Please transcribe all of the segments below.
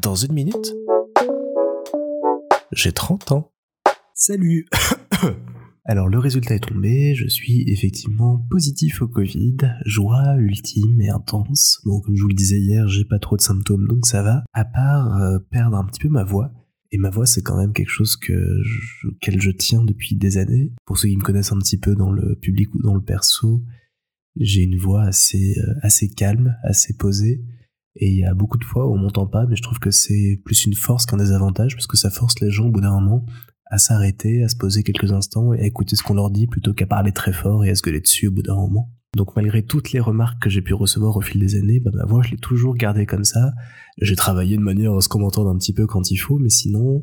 Dans une minute, j'ai 30 ans. Salut Alors le résultat est tombé, je suis effectivement positif au Covid, joie ultime et intense. Bon comme je vous le disais hier, j'ai pas trop de symptômes donc ça va, à part euh, perdre un petit peu ma voix. Et ma voix, c'est quand même quelque chose que je, auquel je tiens depuis des années. Pour ceux qui me connaissent un petit peu dans le public ou dans le perso, j'ai une voix assez, euh, assez calme, assez posée. Et il y a beaucoup de fois où on m'entend pas, mais je trouve que c'est plus une force qu'un désavantage, parce que ça force les gens au bout d'un moment à s'arrêter, à se poser quelques instants et à écouter ce qu'on leur dit plutôt qu'à parler très fort et à se gueuler dessus au bout d'un moment. Donc malgré toutes les remarques que j'ai pu recevoir au fil des années, bah, ma voix je l'ai toujours gardée comme ça. J'ai travaillé de manière à ce qu'on m'entende un petit peu quand il faut, mais sinon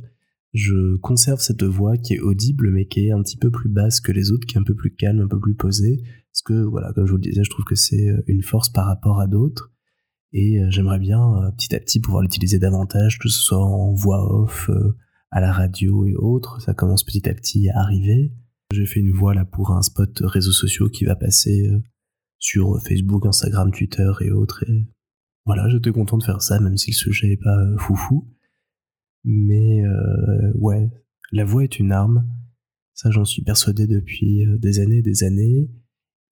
je conserve cette voix qui est audible mais qui est un petit peu plus basse que les autres, qui est un peu plus calme, un peu plus posée. Parce que voilà, comme je vous le disais, je trouve que c'est une force par rapport à d'autres. Et euh, j'aimerais bien euh, petit à petit pouvoir l'utiliser davantage, que ce soit en voix off, à la radio et autres. Ça commence petit à petit à arriver. J'ai fait une voix là pour un spot réseaux sociaux qui va passer sur Facebook, Instagram, Twitter et autres. Et voilà, j'étais content de faire ça, même si le sujet est pas euh, foufou. Mais euh, ouais, la voix est une arme. Ça, j'en suis persuadé depuis euh, des années et des années.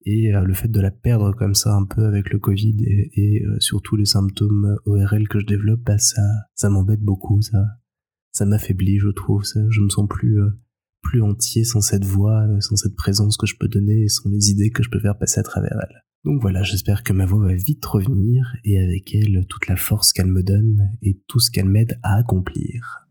Et le fait de la perdre comme ça un peu avec le Covid et, surtout les symptômes ORL que je développe, bah ça, ça m'embête beaucoup. Ça, ça m'affaiblit, je trouve. Ça, je me sens plus plus entier sans cette voix, sans cette présence que je peux donner et sans les idées que je peux faire passer à travers elle. Donc voilà, j'espère que ma voix va vite revenir et avec elle toute la force qu'elle me donne et tout ce qu'elle m'aide à accomplir.